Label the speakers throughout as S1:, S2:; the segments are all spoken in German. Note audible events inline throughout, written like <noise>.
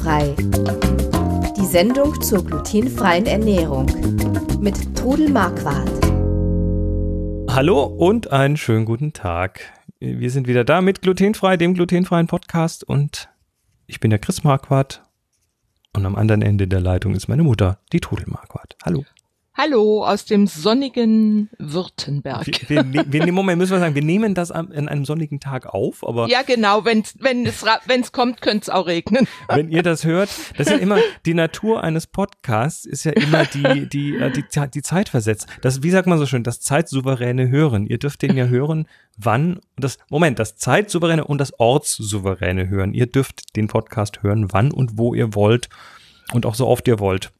S1: Glutenfrei. Die Sendung zur glutenfreien Ernährung mit Trudel Marquardt.
S2: Hallo und einen schönen guten Tag. Wir sind wieder da mit Glutenfrei, dem glutenfreien Podcast und ich bin der Chris Marquardt und am anderen Ende der Leitung ist meine Mutter, die Trudel Marquardt. Hallo.
S3: Hallo aus dem sonnigen Württemberg.
S2: Wir, wir, wir, Moment, müssen wir sagen, wir nehmen das an einem sonnigen Tag auf, aber.
S3: Ja, genau, wenn, wenn es, wenn es kommt, könnte es auch regnen.
S2: Wenn ihr das hört, das ist ja immer, die Natur eines Podcasts ist ja immer die, die, äh, die, die, die Zeit versetzt. Das, wie sagt man so schön, das zeitsouveräne Hören. Ihr dürft den ja hören, wann, das, Moment, das zeitsouveräne und das ortssouveräne Hören. Ihr dürft den Podcast hören, wann und wo ihr wollt und auch so oft ihr wollt.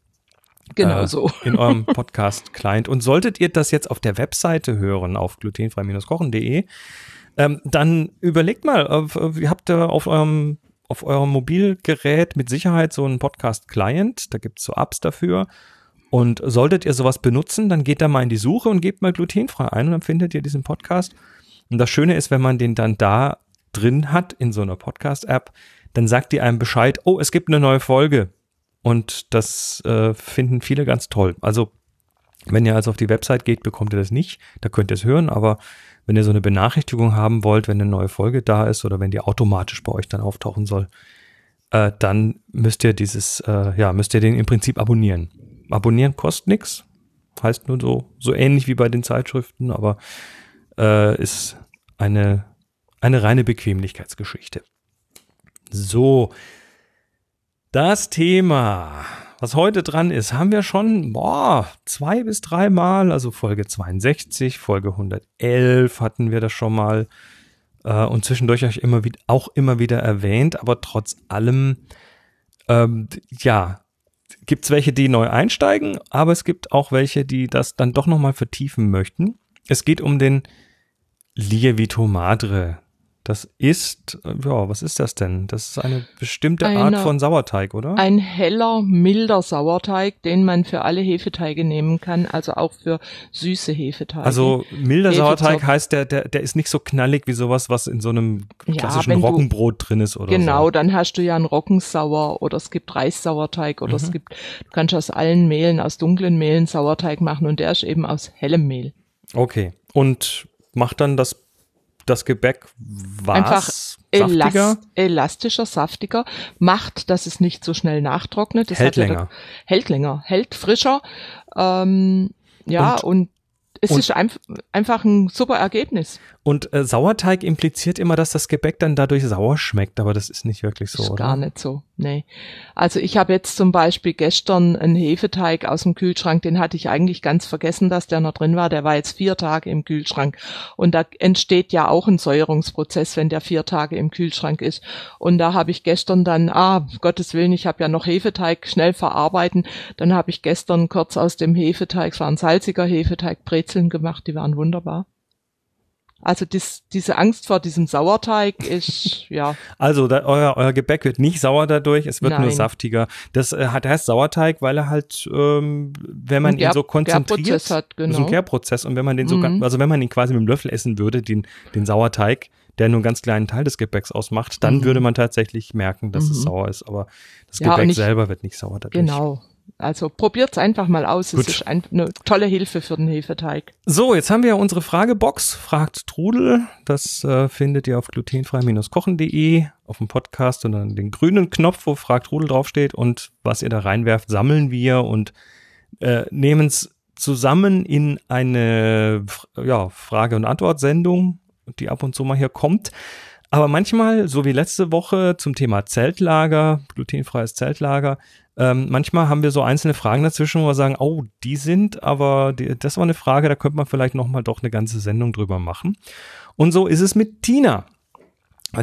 S3: Genau äh, so.
S2: In eurem <laughs> Podcast-Client. Und solltet ihr das jetzt auf der Webseite hören, auf glutenfrei-kochen.de, ähm, dann überlegt mal, äh, ihr habt auf eurem, auf eurem Mobilgerät mit Sicherheit so einen Podcast-Client, da gibt's so Apps dafür. Und solltet ihr sowas benutzen, dann geht da mal in die Suche und gebt mal glutenfrei ein und dann findet ihr diesen Podcast. Und das Schöne ist, wenn man den dann da drin hat in so einer Podcast-App, dann sagt die einem Bescheid, oh, es gibt eine neue Folge. Und das äh, finden viele ganz toll. Also, wenn ihr also auf die Website geht, bekommt ihr das nicht. Da könnt ihr es hören, aber wenn ihr so eine Benachrichtigung haben wollt, wenn eine neue Folge da ist oder wenn die automatisch bei euch dann auftauchen soll, äh, dann müsst ihr dieses, äh, ja, müsst ihr den im Prinzip abonnieren. Abonnieren kostet nichts. Heißt nur so, so ähnlich wie bei den Zeitschriften, aber äh, ist eine, eine reine Bequemlichkeitsgeschichte. So, das Thema, was heute dran ist, haben wir schon boah, zwei bis drei Mal, also Folge 62, Folge 111 hatten wir das schon mal äh, und zwischendurch euch immer auch immer wieder erwähnt, aber trotz allem, ähm, ja, gibt es welche, die neu einsteigen, aber es gibt auch welche, die das dann doch nochmal vertiefen möchten. Es geht um den Lievito Madre. Das ist, ja, was ist das denn? Das ist eine bestimmte eine, Art von Sauerteig, oder?
S3: Ein heller, milder Sauerteig, den man für alle Hefeteige nehmen kann, also auch für süße Hefeteige.
S2: Also milder Sauerteig heißt, der, der, der ist nicht so knallig wie sowas, was in so einem klassischen ja, Roggenbrot drin ist, oder
S3: Genau, so. dann hast du ja einen Roggensauer oder es gibt Reissauerteig oder mhm. es gibt, du kannst aus allen Mehlen, aus dunklen Mehlen Sauerteig machen und der ist eben aus hellem Mehl.
S2: Okay. Und macht dann das das Gebäck was?
S3: Einfach saftiger? elastischer, saftiger, macht, dass es nicht so schnell nachtrocknet. Das
S2: hält länger. Ja,
S3: hält länger, hält frischer. Ähm, ja, und, und es ist ein, einfach ein super Ergebnis.
S2: Und äh, Sauerteig impliziert immer, dass das Gebäck dann dadurch sauer schmeckt, aber das ist nicht wirklich so,
S3: ist
S2: oder?
S3: Gar nicht so, nee. Also ich habe jetzt zum Beispiel gestern einen Hefeteig aus dem Kühlschrank, den hatte ich eigentlich ganz vergessen, dass der noch drin war. Der war jetzt vier Tage im Kühlschrank. Und da entsteht ja auch ein Säuerungsprozess, wenn der vier Tage im Kühlschrank ist. Und da habe ich gestern dann, ah, Gottes Willen, ich habe ja noch Hefeteig schnell verarbeiten. Dann habe ich gestern kurz aus dem Hefeteig, es war ein salziger Hefeteig, Brezeln gemacht, die waren wunderbar. Also dies, diese Angst vor diesem Sauerteig ist, <laughs> ja.
S2: Also da, euer, euer Gebäck wird nicht sauer dadurch, es wird Nein. nur saftiger. Das äh, hat heißt Sauerteig, weil er halt, ähm, wenn man ihn so konzentriert,
S3: hat, genau.
S2: so ein Kehrprozess und wenn man den so, mhm. also wenn man ihn quasi mit dem Löffel essen würde, den, den Sauerteig, der nur einen ganz kleinen Teil des Gebäcks ausmacht, dann mhm. würde man tatsächlich merken, dass mhm. es sauer ist. Aber das ja, Gebäck ich, selber wird nicht sauer dadurch.
S3: Genau, also probiert's einfach mal aus. Gut. Es ist ein, eine tolle Hilfe für den Hefeteig.
S2: So, jetzt haben wir ja unsere Fragebox. Fragt Trudel. Das äh, findet ihr auf glutenfrei-kochen.de auf dem Podcast und dann den grünen Knopf, wo Fragt Trudel draufsteht. Und was ihr da reinwerft, sammeln wir und äh, nehmen es zusammen in eine ja, Frage- und Antwort-Sendung, die ab und zu mal hier kommt. Aber manchmal, so wie letzte Woche zum Thema Zeltlager, glutenfreies Zeltlager, ähm, manchmal haben wir so einzelne Fragen dazwischen, wo wir sagen, oh, die sind, aber die, das war eine Frage, da könnte man vielleicht nochmal doch eine ganze Sendung drüber machen. Und so ist es mit Tina.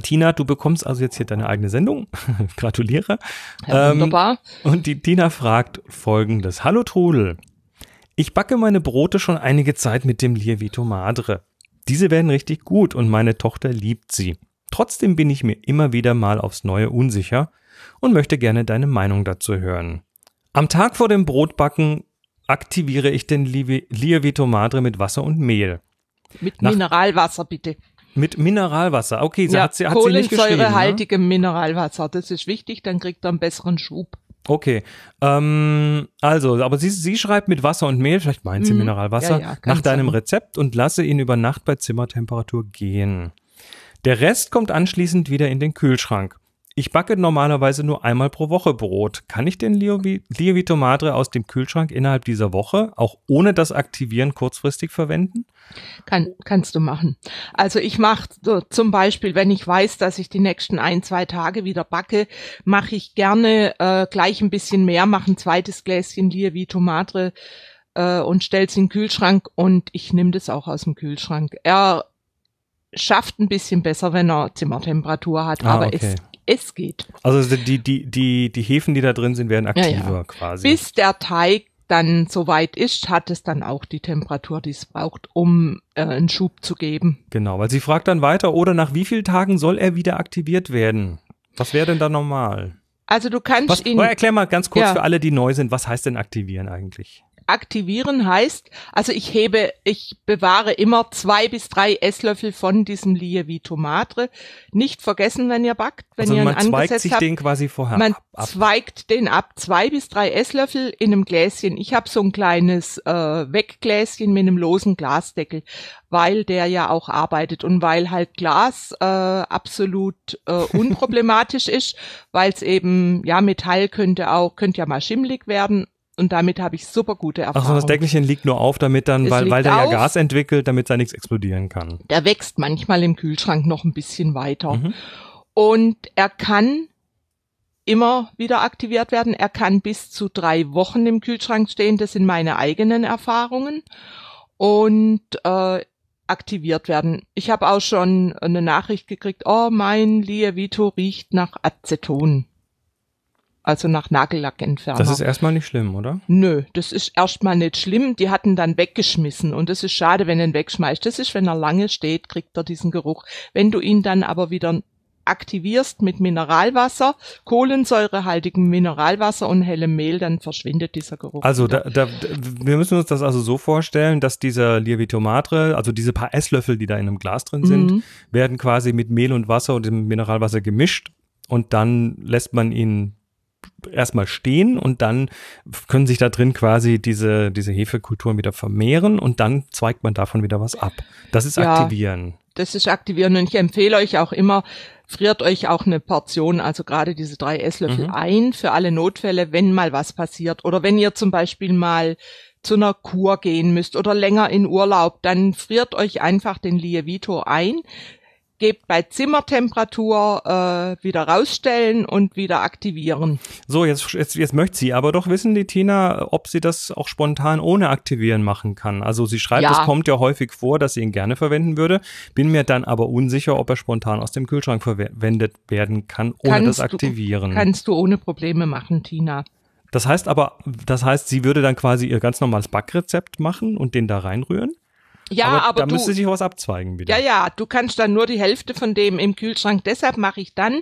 S2: Tina, du bekommst also jetzt hier deine eigene Sendung. <laughs> Gratuliere.
S3: Ja, wunderbar.
S2: Ähm, und die Tina fragt folgendes. Hallo Trudel. Ich backe meine Brote schon einige Zeit mit dem Lievito Madre. Diese werden richtig gut und meine Tochter liebt sie. Trotzdem bin ich mir immer wieder mal aufs Neue unsicher und möchte gerne deine Meinung dazu hören. Am Tag vor dem Brotbacken aktiviere ich den Lievito Madre mit Wasser und Mehl.
S3: Mit Nach Mineralwasser bitte.
S2: Mit Mineralwasser. Okay, sie
S3: ja,
S2: hat sie, hat sie nicht geschrieben. Ne?
S3: Kohlensäurehaltigem Mineralwasser. Das ist wichtig, dann kriegt er einen besseren Schub.
S2: Okay, ähm, also, aber sie, sie schreibt mit Wasser und Mehl, vielleicht meint sie
S3: Mhm.
S2: Mineralwasser,
S3: Ja, ja,
S2: nach deinem
S3: sein.
S2: Rezept und lasse ihn über Nacht bei Zimmertemperatur gehen. Der Rest kommt anschließend wieder in den Kühlschrank. Ich backe normalerweise nur einmal pro Woche Brot. Kann ich den Lievi- Lievito Madre aus dem Kühlschrank innerhalb dieser Woche auch ohne das Aktivieren kurzfristig verwenden?
S3: Kann, kannst du machen. Also ich mache zum Beispiel, wenn ich weiß, dass ich die nächsten ein, zwei Tage wieder backe, mache ich gerne äh, gleich ein bisschen mehr, mache ein zweites Gläschen Lievito Madre äh, und stell's in den Kühlschrank und ich nehme das auch aus dem Kühlschrank. Er schafft ein bisschen besser, wenn er Zimmertemperatur hat,
S2: Ah,
S3: aber
S2: okay.
S3: es, es geht.
S2: Also die, die, die, die Hefen, die da drin sind, werden
S3: ja.
S2: aktiver quasi.
S3: Bis der Teig dann soweit ist, hat es dann auch die Temperatur, die es braucht, um äh, einen Schub zu geben.
S2: Genau, weil sie fragt dann weiter, oder nach wie vielen Tagen soll er wieder aktiviert werden? Was wäre denn da normal?
S3: Also du kannst
S2: Was,
S3: ihn
S2: oder erklär mal ganz kurz
S3: Ja.
S2: für alle, die neu sind, was heißt denn aktivieren eigentlich?
S3: Aktivieren heißt, also ich hebe, ich bewahre immer zwei bis drei Esslöffel von diesem Lievito Madre. Nicht vergessen, wenn ihr backt, wenn
S2: also
S3: ihr ihn
S2: man zweigt
S3: angesetzt
S2: sich
S3: habt.
S2: den quasi vorher
S3: Man
S2: ab. ab.
S3: zweigt den ab, zwei bis drei Esslöffel in einem Gläschen. Ich habe so ein kleines äh, Weggläschen mit einem losen Glasdeckel, weil der ja auch arbeitet und weil halt Glas äh, absolut äh, <laughs> unproblematisch ist, weil es eben, ja, Metall könnte auch, könnte ja mal schimmelig werden und damit habe ich super gute Erfahrungen.
S2: so, das Deckelchen liegt nur auf, damit dann,
S3: Es
S2: weil, weil der ja
S3: auf.
S2: Gas entwickelt, damit da nichts explodieren kann.
S3: Der wächst manchmal im Kühlschrank noch ein bisschen weiter.
S2: Mhm.
S3: Und er kann immer wieder aktiviert werden. Er kann bis zu drei Wochen im Kühlschrank stehen. Das sind meine eigenen Erfahrungen. Und äh, aktiviert werden. Ich habe auch schon eine Nachricht gekriegt, oh, mein Lievito riecht nach Aceton. Also nach Nagellackentferner.
S2: Das ist erstmal nicht schlimm, oder?
S3: Nö, das ist erstmal nicht schlimm. Die hatten dann weggeschmissen und das ist schade, wenn du ihn wegschmeißt. Das ist, wenn er lange steht, kriegt er diesen Geruch. Wenn du ihn dann aber wieder aktivierst mit Mineralwasser, kohlensäurehaltigem Mineralwasser und hellem Mehl, dann verschwindet dieser Geruch.
S2: Also da, da, wir müssen uns das also so vorstellen, dass dieser Lievito Madre, also diese paar Esslöffel, die da in einem Glas drin sind,
S3: Mhm.
S2: werden quasi mit Mehl und Wasser und dem Mineralwasser gemischt und dann lässt man ihn erstmal stehen und dann können sich da drin quasi diese, diese Hefekulturen wieder vermehren und dann zweigt man davon wieder was ab. Das ist
S3: Ja.
S2: aktivieren.
S3: Das ist aktivieren und ich empfehle euch auch immer, friert euch auch eine Portion, also gerade diese drei Esslöffel
S2: Mhm.
S3: ein für alle Notfälle, wenn mal was passiert. Oder wenn ihr zum Beispiel mal zu einer Kur gehen müsst oder länger in Urlaub, dann friert euch einfach den Lievito ein, gebt bei Zimmertemperatur äh, wieder rausstellen und wieder aktivieren.
S2: So, jetzt, jetzt, jetzt möchte sie aber doch wissen, die Tina, ob sie das auch spontan ohne Aktivieren machen kann. Also sie schreibt,
S3: Ja.
S2: es kommt ja häufig vor, dass sie ihn gerne verwenden würde, bin mir dann aber unsicher, ob er spontan aus dem Kühlschrank verwendet werden kann, ohne
S3: Kannst
S2: das
S3: du-
S2: Aktivieren.
S3: Kannst du ohne Probleme machen, Tina.
S2: das heißt aber, das heißt, sie würde dann quasi ihr ganz normales Backrezept machen und den da reinrühren?
S3: Ja,
S2: aber,
S3: aber,
S2: da
S3: du,
S2: müsste sich was abzweigen wieder.
S3: Ja, ja, du kannst dann nur die Hälfte von dem im Kühlschrank. Deshalb mache ich dann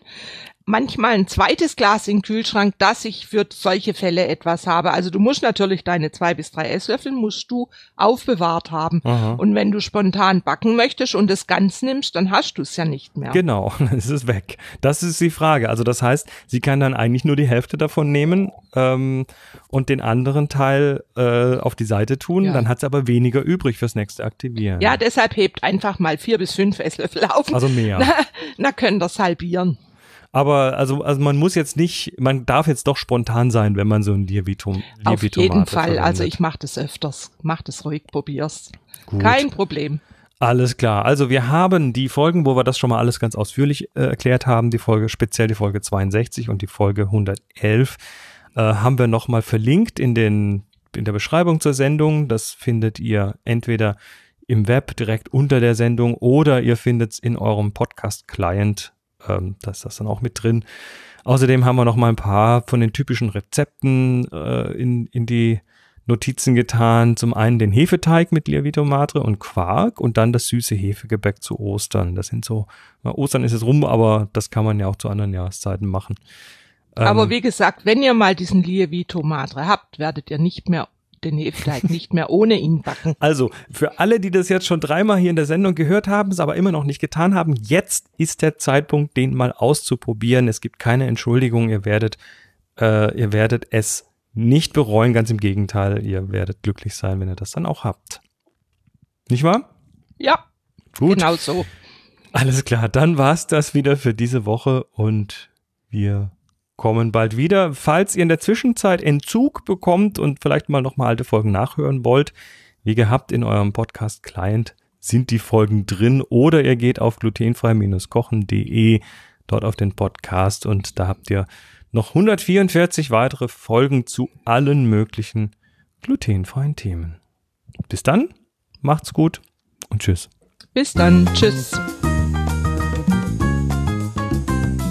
S3: manchmal ein zweites Glas im Kühlschrank, dass ich für solche Fälle etwas habe. Also du musst natürlich deine zwei bis drei Esslöffel musst du aufbewahrt haben.
S2: Aha.
S3: Und wenn du spontan backen möchtest und es ganz nimmst, dann hast du es ja nicht mehr.
S2: Genau, <laughs> es ist weg. Das ist die Frage. Also das heißt, sie kann dann eigentlich nur die Hälfte davon nehmen ähm, und den anderen Teil äh, auf die Seite tun.
S3: Ja.
S2: Dann hat sie aber weniger übrig fürs nächste Aktivieren.
S3: ja, deshalb hebt einfach mal vier bis fünf Esslöffel auf.
S2: also mehr. <laughs>
S3: na, na, können das halbieren.
S2: Aber also, also man muss jetzt nicht, man darf jetzt doch spontan sein, wenn man so ein Lievito
S3: Auf jeden Fall. Also
S2: verwendet.
S3: ich mache das öfters. Mach das ruhig, probier's.
S2: Gut.
S3: Kein Problem.
S2: Alles klar. Also wir haben die Folgen, wo wir das schon mal alles ganz ausführlich äh, erklärt haben, die Folge, speziell die Folge 62 und die Folge 111, äh, haben wir nochmal verlinkt in den, in der Beschreibung zur Sendung. Das findet ihr entweder im Web direkt unter der Sendung oder ihr findet es in eurem Podcast-Client. Ähm, da ist das dann auch mit drin. Außerdem haben wir noch mal ein paar von den typischen Rezepten äh, in, in die Notizen getan. Zum einen den Hefeteig mit Lievito Madre und Quark und dann das süße Hefegebäck zu Ostern. Das sind so, na, Ostern ist es rum, aber das kann man ja auch zu anderen Jahreszeiten machen. Ähm,
S3: Aber wie gesagt, wenn ihr mal diesen Lievito Madre habt, werdet ihr nicht mehr den Hefeteig nicht mehr ohne ihn backen. <laughs>
S2: Also, für alle, die das jetzt schon dreimal hier in der Sendung gehört haben, es aber immer noch nicht getan haben, jetzt ist der Zeitpunkt, den mal auszuprobieren. Es gibt keine Entschuldigung, ihr werdet, äh, ihr werdet es nicht bereuen, ganz im Gegenteil, ihr werdet glücklich sein, wenn ihr das dann auch habt. Nicht wahr?
S3: Ja,
S2: Gut.
S3: genau so.
S2: Alles klar, dann war's das wieder für diese Woche und wir kommen bald wieder. Falls ihr in der Zwischenzeit Entzug bekommt und vielleicht mal nochmal alte Folgen nachhören wollt, wie gehabt in eurem Podcast-Client sind die Folgen drin oder ihr geht auf glutenfrei-kochen.de dort auf den Podcast und da habt ihr noch 144 weitere Folgen zu allen möglichen glutenfreien Themen. Bis dann, macht's gut und tschüss.
S3: Bis dann. Tschüss.